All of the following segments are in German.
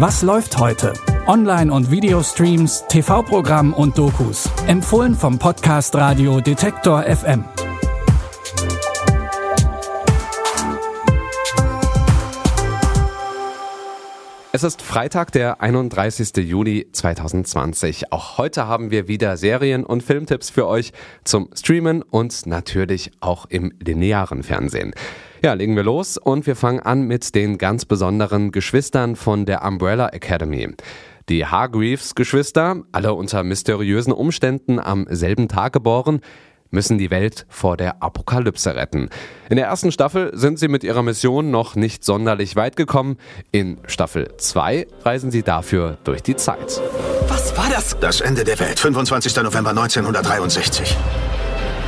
Was läuft heute? Online- und Videostreams, TV-Programm und Dokus. Empfohlen vom Podcast Radio Detektor FM. Es ist Freitag, der 31. Juli 2020. Auch heute haben wir wieder Serien- und Filmtipps für euch zum Streamen und natürlich auch im linearen Fernsehen. Ja, legen wir los und wir fangen an mit den ganz besonderen Geschwistern von der Umbrella Academy. Die Hargreaves-Geschwister, alle unter mysteriösen Umständen am selben Tag geboren, müssen die Welt vor der Apokalypse retten. In der ersten Staffel sind sie mit ihrer Mission noch nicht sonderlich weit gekommen. In Staffel 2 reisen sie dafür durch die Zeit. Was war das? Das Ende der Welt, 25. November 1963.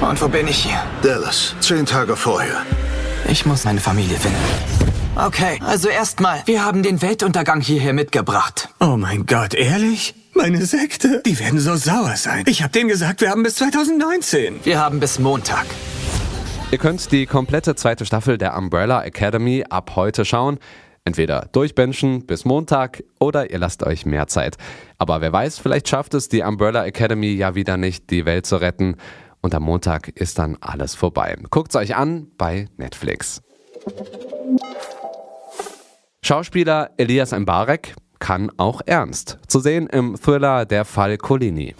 Und wo bin ich hier? Dallas, zehn Tage vorher. Ich muss meine Familie finden. Okay, also erstmal, wir haben den Weltuntergang hierher mitgebracht. Oh mein Gott, ehrlich? Meine Sekte? Die werden so sauer sein. Ich hab denen gesagt, wir haben bis 2019. Wir haben bis Montag. Ihr könnt die komplette zweite Staffel der Umbrella Academy ab heute schauen. Entweder durchbenchen bis Montag oder ihr lasst euch mehr Zeit. Aber wer weiß, vielleicht schafft es die Umbrella Academy ja wieder nicht, die Welt zu retten. Und am Montag ist dann alles vorbei. Guckt's euch an bei Netflix. Schauspieler Elias Mbarek kann auch ernst. Zu sehen im Thriller Der Fall Colini.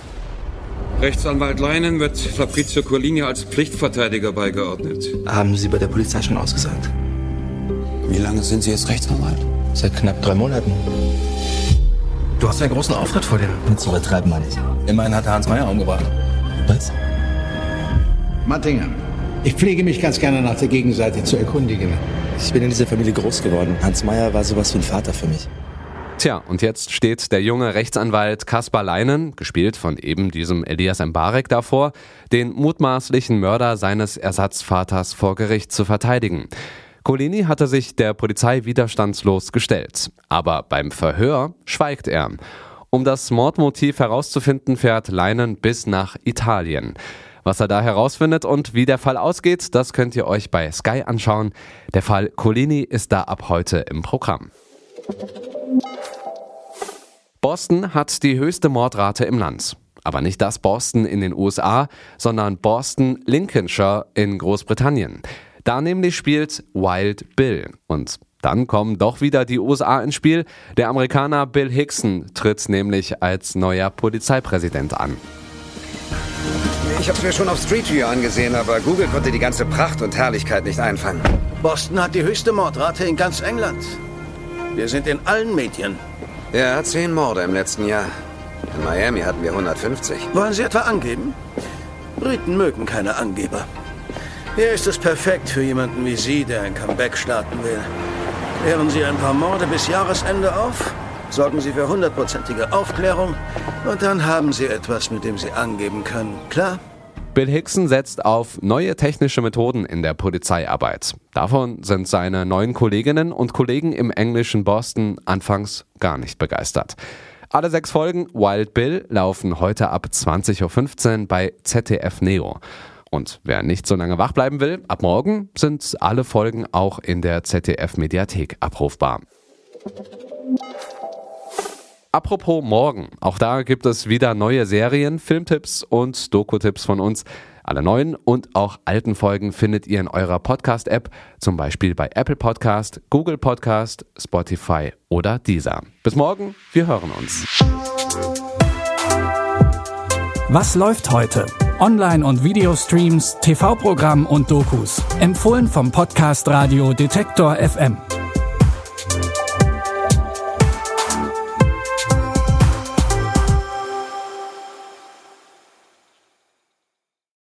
Rechtsanwalt Leinen wird Fabrizio Colini als Pflichtverteidiger beigeordnet. Haben Sie bei der Polizei schon ausgesagt? Wie lange sind Sie jetzt Rechtsanwalt? Seit knapp drei Monaten. Du hast einen großen Auftritt vor dir. Mit zu übertreiben, meine ich. Immerhin hat er Hans Meyer umgebracht. Was? Mattinger, ich pflege mich ganz gerne nach der Gegenseite zu erkundigen. Ich bin in dieser Familie groß geworden. Hans Meyer war sowas wie ein Vater für mich. Tja, und jetzt steht der junge Rechtsanwalt Kaspar Leinen, gespielt von eben diesem Elias Mbarek davor, den mutmaßlichen Mörder seines Ersatzvaters vor Gericht zu verteidigen. Colini hatte sich der Polizei widerstandslos gestellt. Aber beim Verhör schweigt er. Um das Mordmotiv herauszufinden, fährt Leinen bis nach Italien. Was er da herausfindet und wie der Fall ausgeht, das könnt ihr euch bei Sky anschauen. Der Fall Colini ist da ab heute im Programm. Boston hat die höchste Mordrate im Land. Aber nicht das Boston in den USA, sondern Boston, Lincolnshire in Großbritannien. Da nämlich spielt Wild Bill. Und dann kommen doch wieder die USA ins Spiel. Der Amerikaner Bill Hickson tritt nämlich als neuer Polizeipräsident an. Ich hab's mir schon auf Street View angesehen, aber Google konnte die ganze Pracht und Herrlichkeit nicht einfangen. Boston hat die höchste Mordrate in ganz England. Wir sind in allen Medien. Ja, zehn Morde im letzten Jahr. In Miami hatten wir 150. Wollen Sie etwa angeben? Briten mögen keine Angeber. Hier ist es perfekt für jemanden wie Sie, der ein Comeback starten will. Klären Sie ein paar Morde bis Jahresende auf, sorgen Sie für hundertprozentige Aufklärung und dann haben Sie etwas, mit dem Sie angeben können. Klar? Bill Hickson setzt auf neue technische Methoden in der Polizeiarbeit. Davon sind seine neuen Kolleginnen und Kollegen im englischen Boston anfangs gar nicht begeistert. Alle sechs Folgen Wild Bill laufen heute ab 20.15 Uhr bei ZDF Neo. Und wer nicht so lange wach bleiben will, ab morgen sind alle Folgen auch in der ZDF Mediathek abrufbar. Apropos morgen, auch da gibt es wieder neue Serien, Filmtipps und Doku-Tipps von uns. Alle neuen und auch alten Folgen findet ihr in eurer Podcast-App, zum Beispiel bei Apple Podcast, Google Podcast, Spotify oder Deezer. Bis morgen, wir hören uns. Was läuft heute? Online- und Videostreams, TV-Programm und Dokus. Empfohlen vom Podcast Radio Detektor FM.